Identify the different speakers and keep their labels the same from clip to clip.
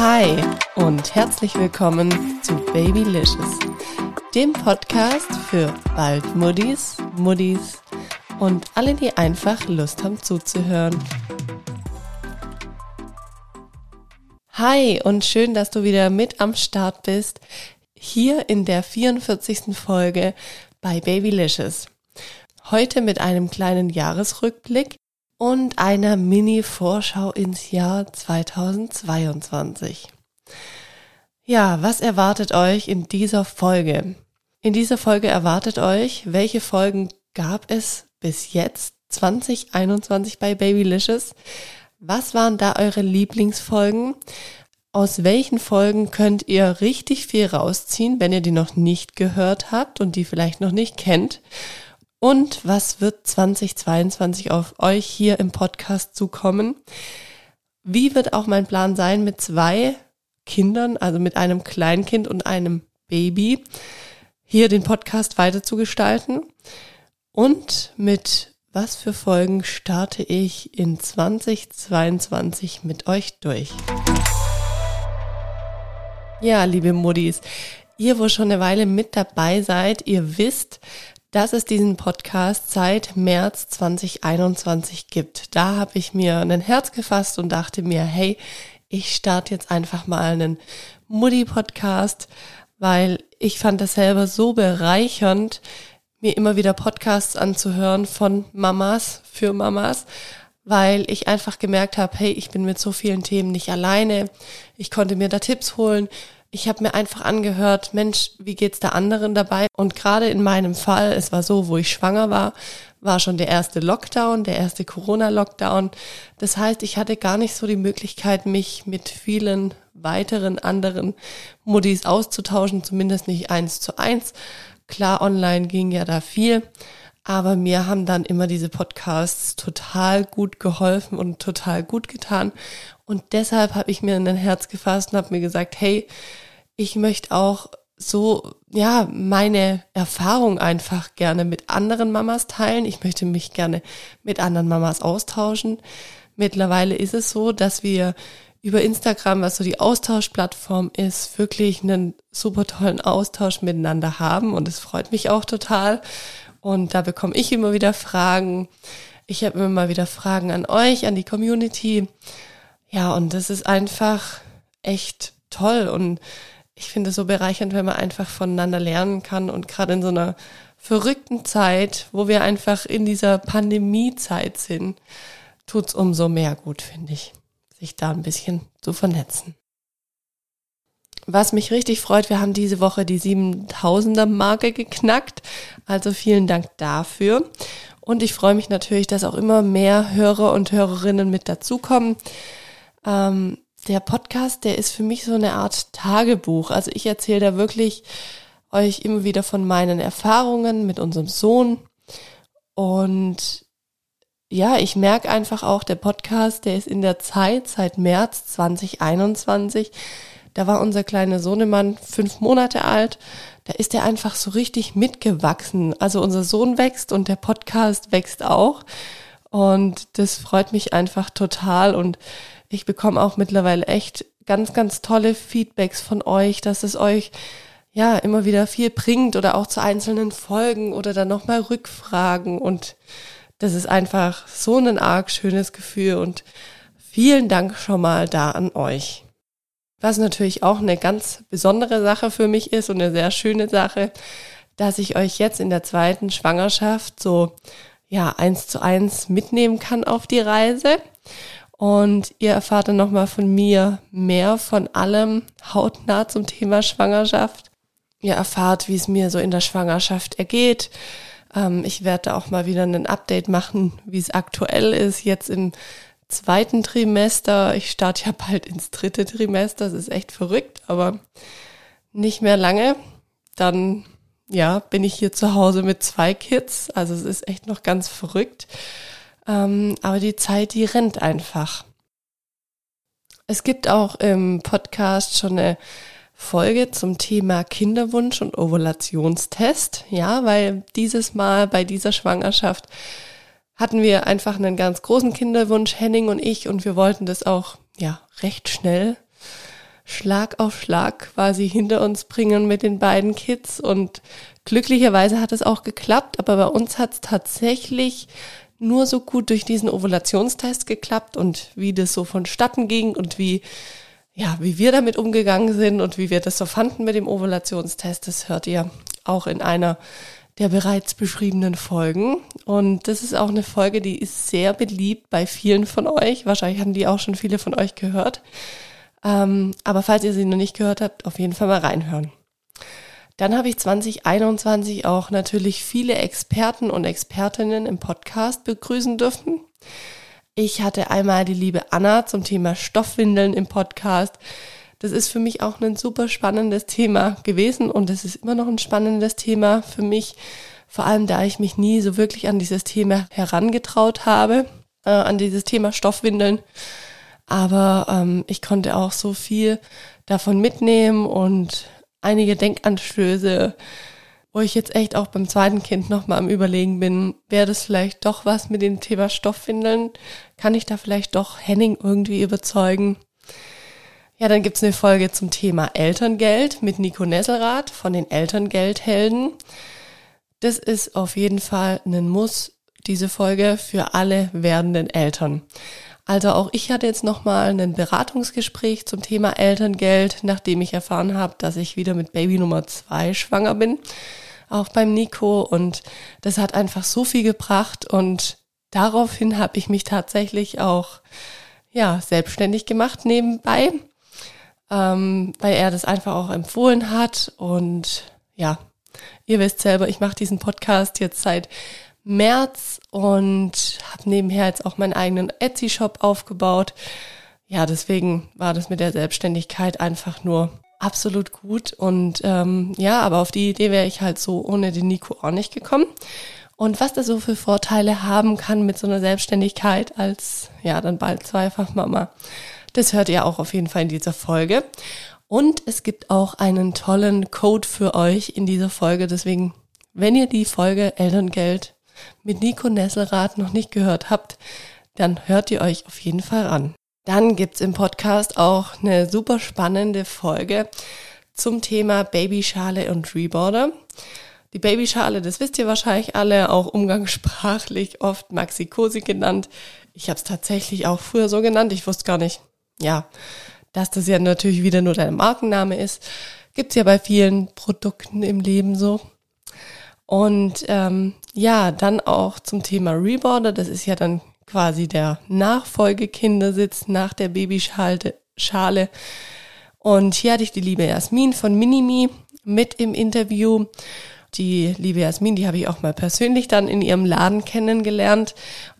Speaker 1: Hi und herzlich willkommen zu Babylicious, dem Podcast für bald Muddis, Muddis und alle, die einfach Lust haben zuzuhören. Hi und schön, dass du wieder mit am Start bist, hier in der 44. Folge bei Babylicious. Heute mit einem kleinen Jahresrückblick und einer Mini-Vorschau ins Jahr 2022. Ja, was erwartet euch in dieser Folge? In dieser Folge erwartet euch, welche Folgen gab es bis jetzt 2021 bei Babylicious? Was waren da eure Lieblingsfolgen? Aus welchen Folgen könnt ihr richtig viel rausziehen, wenn ihr die noch nicht gehört habt und die vielleicht noch nicht kennt? Und was wird 2022 auf euch hier im Podcast zukommen? Wie wird auch mein Plan sein, mit zwei Kindern, also mit einem Kleinkind und einem Baby, hier den Podcast weiter zu gestalten? Und mit was für Folgen starte ich in 2022 mit euch durch? Ja, liebe Muddis, ihr, wo schon eine Weile mit dabei seid, ihr wisst, dass es diesen Podcast seit März 2021 gibt. Da habe ich mir ein Herz gefasst und dachte mir, hey, ich starte jetzt einfach mal einen Mutti-Podcast, weil ich fand das selber so bereichernd, mir immer wieder Podcasts anzuhören von Mamas für Mamas, weil ich einfach gemerkt habe, hey, ich bin mit so vielen Themen nicht alleine. Ich konnte mir da Tipps holen ich habe mir einfach angehört, Mensch, wie geht's der anderen dabei? Und gerade in meinem Fall, es war so, wo ich schwanger war, war schon der erste Lockdown, der erste Corona-Lockdown. Das heißt, ich hatte gar nicht so die Möglichkeit, mich mit vielen weiteren anderen Muddis auszutauschen, zumindest nicht eins zu eins. Klar, online ging ja da viel, aber mir haben dann immer diese Podcasts total gut geholfen und total gut getan. Und deshalb habe ich mir in ein Herz gefasst und habe mir gesagt, hey, ich möchte auch so, ja, meine Erfahrung einfach gerne mit anderen Mamas teilen. Ich möchte mich gerne mit anderen Mamas austauschen. Mittlerweile ist es so, dass wir über Instagram, was so die Austauschplattform ist, wirklich einen super tollen Austausch miteinander haben und es freut mich auch total. Und da bekomme ich immer wieder Fragen. Ich habe immer mal wieder Fragen an euch, an die Community. Ja, und das ist einfach echt toll und ich finde es so bereichernd, wenn man einfach voneinander lernen kann und gerade in so einer verrückten Zeit, wo wir einfach in dieser Pandemiezeit sind, tut's umso mehr gut, finde ich, sich da ein bisschen zu vernetzen. Was mich richtig freut, wir haben diese Woche die 7000er Marke geknackt. Also vielen Dank dafür. Und ich freue mich natürlich, dass auch immer mehr Hörer und Hörerinnen mit dazukommen. Ähm, der Podcast, der ist für mich so eine Art Tagebuch. Also ich erzähle da wirklich euch immer wieder von meinen Erfahrungen mit unserem Sohn. Und ja, ich merke einfach auch, der Podcast, der ist in der Zeit seit März 2021. Da war unser kleiner Sohnemann fünf Monate alt. Da ist er einfach so richtig mitgewachsen. Also unser Sohn wächst und der Podcast wächst auch. Und das freut mich einfach total. Und ich bekomme auch mittlerweile echt ganz, ganz tolle Feedbacks von euch, dass es euch ja immer wieder viel bringt oder auch zu einzelnen Folgen oder dann nochmal Rückfragen und das ist einfach so ein arg schönes Gefühl und vielen Dank schon mal da an euch. Was natürlich auch eine ganz besondere Sache für mich ist und eine sehr schöne Sache, dass ich euch jetzt in der zweiten Schwangerschaft so ja eins zu eins mitnehmen kann auf die Reise. Und ihr erfahrt dann nochmal von mir mehr von allem hautnah zum Thema Schwangerschaft. Ihr erfahrt, wie es mir so in der Schwangerschaft ergeht. Ähm, ich werde auch mal wieder ein Update machen, wie es aktuell ist, jetzt im zweiten Trimester. Ich starte ja bald ins dritte Trimester. Das ist echt verrückt, aber nicht mehr lange. Dann, ja, bin ich hier zu Hause mit zwei Kids. Also es ist echt noch ganz verrückt. Ähm, aber die Zeit, die rennt einfach. Es gibt auch im Podcast schon eine Folge zum Thema Kinderwunsch und Ovulationstest. Ja, weil dieses Mal bei dieser Schwangerschaft hatten wir einfach einen ganz großen Kinderwunsch, Henning und ich, und wir wollten das auch, ja, recht schnell Schlag auf Schlag quasi hinter uns bringen mit den beiden Kids. Und glücklicherweise hat es auch geklappt, aber bei uns hat es tatsächlich nur so gut durch diesen Ovulationstest geklappt und wie das so vonstatten ging und wie, ja, wie wir damit umgegangen sind und wie wir das so fanden mit dem Ovulationstest, das hört ihr auch in einer der bereits beschriebenen Folgen. Und das ist auch eine Folge, die ist sehr beliebt bei vielen von euch. Wahrscheinlich haben die auch schon viele von euch gehört. Ähm, aber falls ihr sie noch nicht gehört habt, auf jeden Fall mal reinhören. Dann habe ich 2021 auch natürlich viele Experten und Expertinnen im Podcast begrüßen dürfen. Ich hatte einmal die liebe Anna zum Thema Stoffwindeln im Podcast. Das ist für mich auch ein super spannendes Thema gewesen und es ist immer noch ein spannendes Thema für mich, vor allem da ich mich nie so wirklich an dieses Thema herangetraut habe, äh, an dieses Thema Stoffwindeln. Aber ähm, ich konnte auch so viel davon mitnehmen und einige Denkanstöße, wo ich jetzt echt auch beim zweiten Kind nochmal am Überlegen bin, wäre das vielleicht doch was mit dem Thema Stoffwindeln? Kann ich da vielleicht doch Henning irgendwie überzeugen? Ja, dann gibt's eine Folge zum Thema Elterngeld mit Nico Nesselrath von den Elterngeldhelden. Das ist auf jeden Fall ein Muss, diese Folge für alle werdenden Eltern. Also auch ich hatte jetzt nochmal ein Beratungsgespräch zum Thema Elterngeld, nachdem ich erfahren habe, dass ich wieder mit Baby Nummer zwei schwanger bin, auch beim Nico. Und das hat einfach so viel gebracht und daraufhin habe ich mich tatsächlich auch ja selbstständig gemacht nebenbei ähm, weil er das einfach auch empfohlen hat. Und ja, ihr wisst selber, ich mache diesen Podcast jetzt seit März und habe nebenher jetzt auch meinen eigenen Etsy-Shop aufgebaut. Ja, deswegen war das mit der Selbstständigkeit einfach nur absolut gut. Und ähm, ja, aber auf die Idee wäre ich halt so ohne den Nico auch nicht gekommen. Und was das so für Vorteile haben kann mit so einer Selbstständigkeit als, ja, dann bald zweifach Mama. Das hört ihr auch auf jeden Fall in dieser Folge. Und es gibt auch einen tollen Code für euch in dieser Folge. Deswegen, wenn ihr die Folge Elterngeld mit Nico Nesselrath noch nicht gehört habt, dann hört ihr euch auf jeden Fall an. Dann gibt's im Podcast auch eine super spannende Folge zum Thema Babyschale und Reborder. Die Babyschale, das wisst ihr wahrscheinlich alle, auch umgangssprachlich oft Maxi-Cosi genannt. Ich habe es tatsächlich auch früher so genannt. Ich wusste gar nicht, ja, dass das ja natürlich wieder nur dein Markenname ist, gibt's ja bei vielen Produkten im Leben so. Und ähm, ja, dann auch zum Thema Reborder, das ist ja dann quasi der Nachfolgekindersitz nach der Babyschale. Und hier hatte ich die liebe Jasmin von Minimi mit im Interview. Die liebe Jasmin, die habe ich auch mal persönlich dann in ihrem Laden kennengelernt.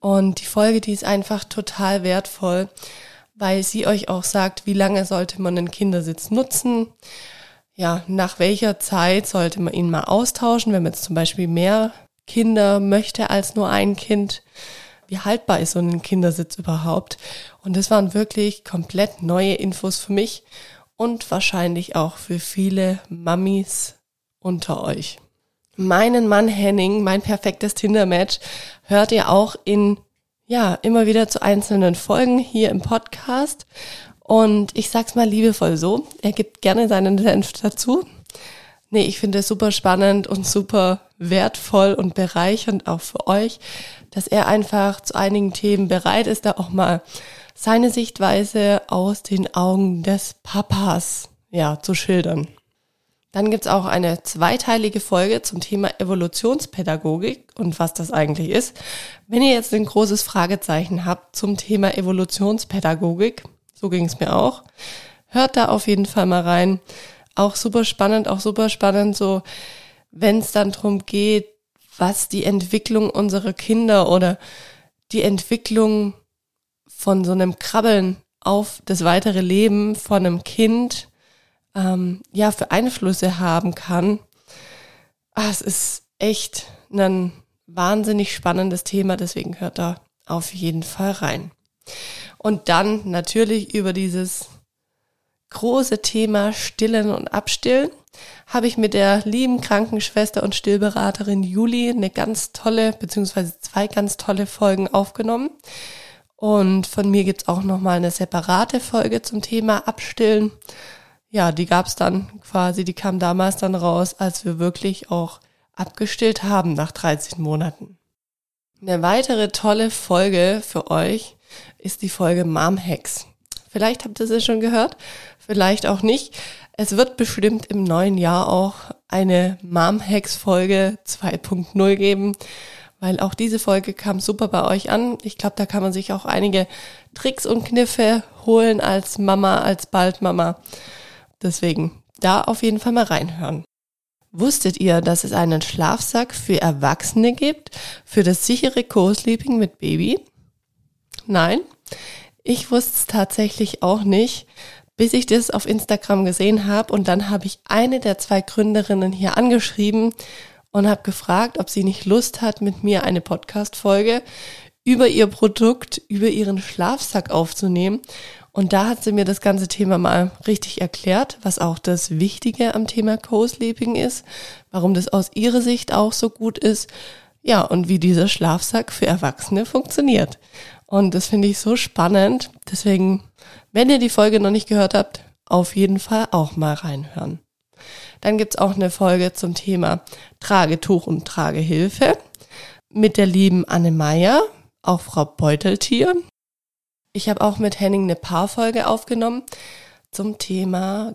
Speaker 1: Und die Folge, die ist einfach total wertvoll, weil sie euch auch sagt, wie lange sollte man einen Kindersitz nutzen, ja, nach welcher Zeit sollte man ihn mal austauschen, wenn man jetzt zum Beispiel mehr Kinder möchte als nur ein Kind. Wie haltbar ist so ein Kindersitz überhaupt? Und das waren wirklich komplett neue Infos für mich und wahrscheinlich auch für viele Mamis unter euch. Meinen Mann Henning, mein perfektes Tinder-Match, hört ihr auch in ja, immer wieder zu einzelnen Folgen hier im Podcast. Und ich sag's mal liebevoll so, er gibt gerne seinen Senf dazu. Nee, ich finde es super spannend und super wertvoll und bereichernd auch für euch, dass er einfach zu einigen Themen bereit ist, da auch mal seine Sichtweise aus den Augen des Papas, ja, zu schildern. Dann gibt's auch eine zweiteilige Folge zum Thema Evolutionspädagogik und was das eigentlich ist. Wenn ihr jetzt ein großes Fragezeichen habt zum Thema Evolutionspädagogik, so ging's mir auch, hört da auf jeden Fall mal rein. Auch super spannend, auch super spannend, so wenn es dann drum geht, was die Entwicklung unserer Kinder oder die Entwicklung von so einem Krabbeln auf das weitere Leben von einem Kind ähm, ja für Einflüsse haben kann. Ah, es ist echt ein wahnsinnig spannendes Thema, deswegen hört da auf jeden Fall rein. Und dann natürlich über dieses große Thema Stillen und Abstillen habe ich mit der lieben Krankenschwester und Stillberaterin Juli eine ganz tolle, beziehungsweise zwei ganz tolle Folgen aufgenommen. Und von mir gibt's auch nochmal eine separate Folge zum Thema Abstillen ja, die gab's dann quasi, die kam damals dann raus, als wir wirklich auch abgestillt haben nach 13 Monaten. Eine weitere tolle Folge für euch ist die Folge Mom Hacks. Vielleicht habt ihr sie schon gehört, vielleicht auch nicht. Es wird bestimmt im neuen Jahr auch eine Mom Hacks Folge 2.0 geben, weil auch diese Folge kam super bei euch an. Ich glaube, da kann man sich auch einige Tricks und Kniffe holen als Mama, als Baldmama. Deswegen da auf jeden Fall mal reinhören. Wusstet ihr, dass es einen Schlafsack für Erwachsene gibt, für das sichere Co-Sleeping mit Baby? Nein, ich wusste es tatsächlich auch nicht, bis ich das auf Instagram gesehen habe und dann habe ich eine der zwei Gründerinnen hier angeschrieben und habe gefragt, ob sie nicht Lust hat, mit mir eine Podcast-Folge über ihr Produkt, über ihren Schlafsack aufzunehmen. Und da hat sie mir das ganze Thema mal richtig erklärt, was auch das Wichtige am Thema Co-Sleeping ist, warum das aus ihrer Sicht auch so gut ist, ja, und wie dieser Schlafsack für Erwachsene funktioniert. Und das finde ich so spannend. Deswegen, wenn ihr die Folge noch nicht gehört habt, auf jeden Fall auch mal reinhören. Dann gibt's auch eine Folge zum Thema Tragetuch und Tragehilfe mit der lieben Anne Meyer, auch Frau Beuteltier. Ich habe auch mit Henning eine Paarfolge aufgenommen zum Thema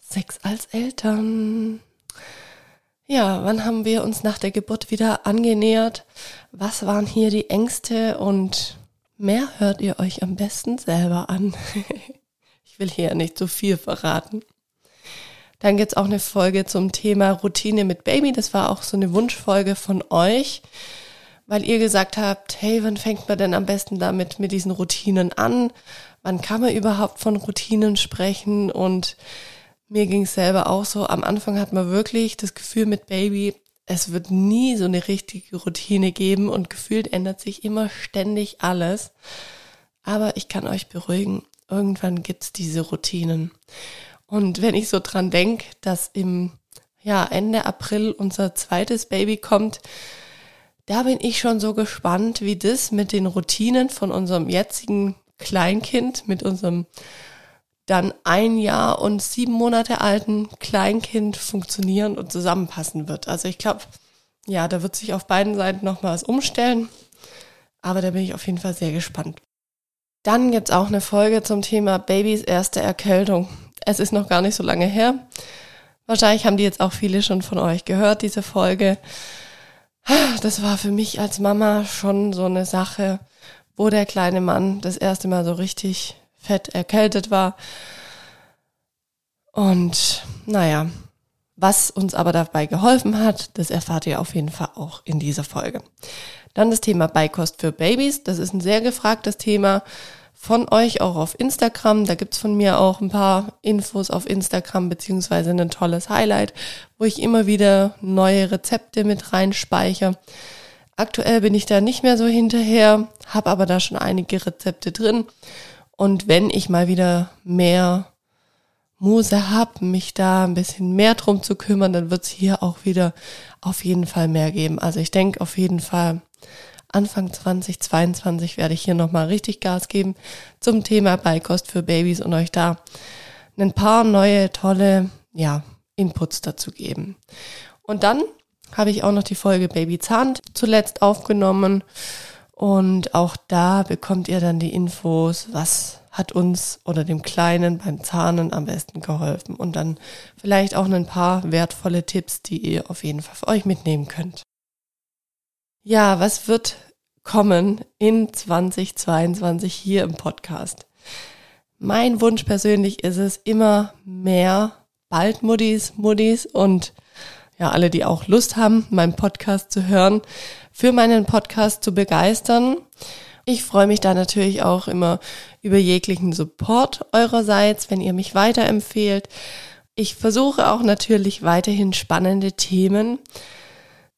Speaker 1: Sex als Eltern. Ja, wann haben wir uns nach der Geburt wieder angenähert? Was waren hier die Ängste? Und mehr hört ihr euch am besten selber an. ich will hier nicht zu viel verraten. Dann gibt's auch eine Folge zum Thema Routine mit Baby. Das war auch so eine Wunschfolge von euch, weil ihr gesagt habt, hey, wann fängt man denn am besten damit mit diesen Routinen an? Wann kann man überhaupt von Routinen sprechen? Und mir ging's selber auch so. Am Anfang hat man wirklich das Gefühl mit Baby, es wird nie so eine richtige Routine geben und gefühlt ändert sich immer ständig alles. Aber ich kann euch beruhigen, irgendwann gibt's diese Routinen. Und wenn ich so dran denke, dass im ja, Ende April unser zweites Baby kommt, da bin ich schon so gespannt, wie das mit den Routinen von unserem jetzigen Kleinkind, mit unserem dann ein Jahr und sieben Monate alten Kleinkind funktionieren und zusammenpassen wird. Also ich glaube, ja, da wird sich auf beiden Seiten noch mal was umstellen. Aber da bin ich auf jeden Fall sehr gespannt. Dann gibt's auch eine Folge zum Thema Babys erste Erkältung. Es ist noch gar nicht so lange her. Wahrscheinlich haben die jetzt auch viele schon von euch gehört, diese Folge. Das war für mich als Mama schon so eine Sache, wo der kleine Mann das erste Mal so richtig fett erkältet war. Und naja, was uns aber dabei geholfen hat, das erfahrt ihr auf jeden Fall auch in dieser Folge. Dann das Thema Beikost für Babys. Das ist ein sehr gefragtes Thema von euch auch auf Instagram. Da gibt's von mir auch ein paar Infos auf Instagram beziehungsweise ein tolles Highlight, wo ich immer wieder neue Rezepte mit reinspeichere. Aktuell bin ich da nicht mehr so hinterher, habe aber da schon einige Rezepte drin. Und wenn ich mal wieder mehr Muse habe, mich da ein bisschen mehr drum zu kümmern, dann wird's hier auch wieder auf jeden Fall mehr geben. Also ich denke auf jeden Fall, Anfang 2022 werde ich hier nochmal richtig Gas geben zum Thema Beikost für Babys und euch da ein paar neue, tolle, ja, Inputs dazu geben. Und dann habe ich auch noch die Folge Baby Zahn zuletzt aufgenommen. Und auch da bekommt ihr dann die Infos, was hat uns oder dem Kleinen beim Zahnen am besten geholfen. Und dann vielleicht auch ein paar wertvolle Tipps, die ihr auf jeden Fall für euch mitnehmen könnt. Ja, was wird kommen in 2022 hier im Podcast? Mein Wunsch persönlich ist es, immer mehr Baldmuddis, Muddis und ja, alle, die auch Lust haben, meinen Podcast zu hören, für meinen Podcast zu begeistern. Ich freue mich da natürlich auch immer über jeglichen Support eurerseits, wenn ihr mich weiterempfehlt. Ich versuche auch natürlich weiterhin spannende Themen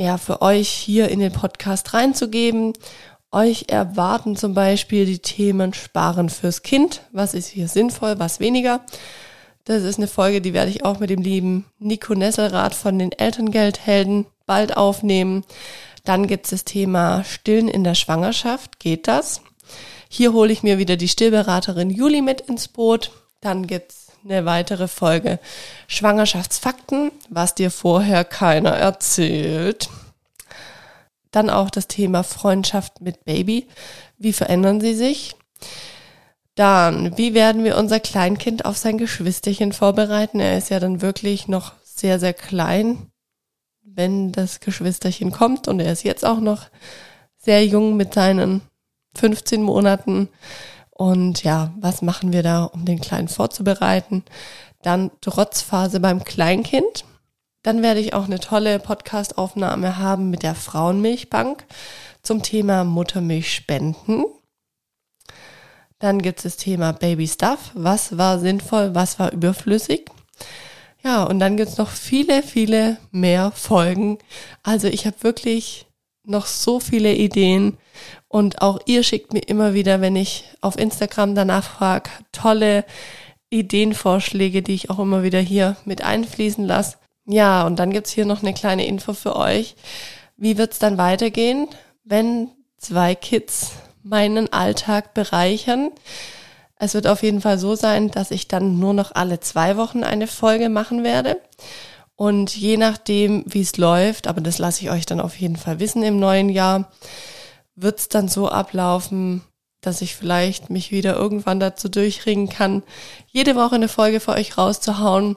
Speaker 1: ja, für euch hier in den Podcast reinzugeben. Euch erwarten zum Beispiel die Themen Sparen fürs Kind. Was ist hier sinnvoll, was weniger? Das ist eine Folge, die werde ich auch mit dem lieben Nico Nesselrath von den Elterngeldhelden bald aufnehmen. Dann gibt es das Thema Stillen in der Schwangerschaft. Geht das? Hier hole ich mir wieder die Stillberaterin Juli mit ins Boot. Dann gibt's eine weitere Folge Schwangerschaftsfakten, was dir vorher keiner erzählt. Dann auch das Thema Freundschaft mit Baby. Wie verändern sie sich? Dann, wie werden wir unser Kleinkind auf sein Geschwisterchen vorbereiten? Er ist ja dann wirklich noch sehr, sehr klein, wenn das Geschwisterchen kommt. Und er ist jetzt auch noch sehr jung mit seinen 15 Monaten. Und ja, was machen wir da, um den Kleinen vorzubereiten? Dann Trotzphase beim Kleinkind. Dann werde ich auch eine tolle Podcast-Aufnahme haben mit der Frauenmilchbank zum Thema Muttermilch spenden. Dann gibt es das Thema Baby Stuff. Was war sinnvoll, was war überflüssig? Ja, und dann gibt es noch viele, viele mehr Folgen. Also ich habe wirklich noch so viele Ideen und auch ihr schickt mir immer wieder, wenn ich auf Instagram danach frage, tolle Ideenvorschläge, die ich auch immer wieder hier mit einfließen lasse. Ja, und dann gibt's hier noch eine kleine Info für euch. Wie wird's dann weitergehen, wenn zwei Kids meinen Alltag bereichern. Es wird auf jeden Fall so sein, dass ich dann nur noch alle zwei Wochen eine Folge machen werde. Und je nachdem, wie es läuft, aber das lasse ich euch dann auf jeden Fall wissen im neuen Jahr, wird es dann so ablaufen, dass ich vielleicht mich wieder irgendwann dazu durchringen kann, jede Woche eine Folge für euch rauszuhauen.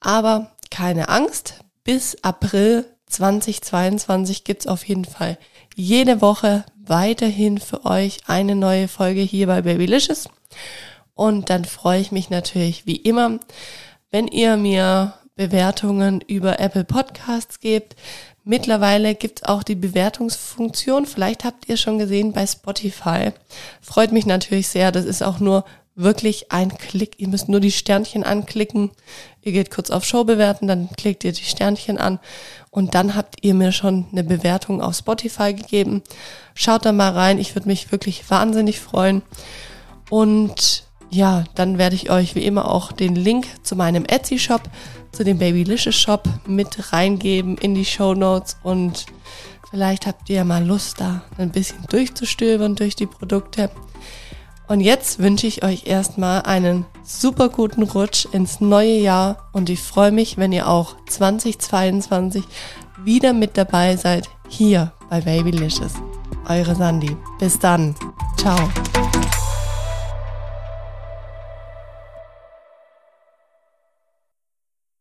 Speaker 1: Aber keine Angst, bis April 2022 gibt's auf jeden Fall jede Woche weiterhin für euch eine neue Folge hier bei Babylicious. Und dann freue ich mich natürlich wie immer, wenn ihr mir Bewertungen über Apple Podcasts gebt. Mittlerweile gibt's auch die Bewertungsfunktion. Vielleicht habt ihr schon gesehen bei Spotify. Freut mich natürlich sehr. Das ist auch nur wirklich ein Klick. Ihr müsst nur die Sternchen anklicken. Ihr geht kurz auf Show bewerten, dann klickt ihr die Sternchen an und dann habt ihr mir schon eine Bewertung auf Spotify gegeben. Schaut da mal rein. Ich würde mich wirklich wahnsinnig freuen. Und ja, dann werde ich euch wie immer auch den Link zu meinem Etsy-Shop, zu dem Babylicious Shop mit reingeben in die Show Notes und vielleicht habt ihr mal Lust da ein bisschen durchzustöbern durch die Produkte. Und jetzt wünsche ich euch erstmal einen super guten Rutsch ins neue Jahr und ich freue mich, wenn ihr auch 2022 wieder mit dabei seid hier bei Babylicious. Eure Sandy. Bis dann. Ciao.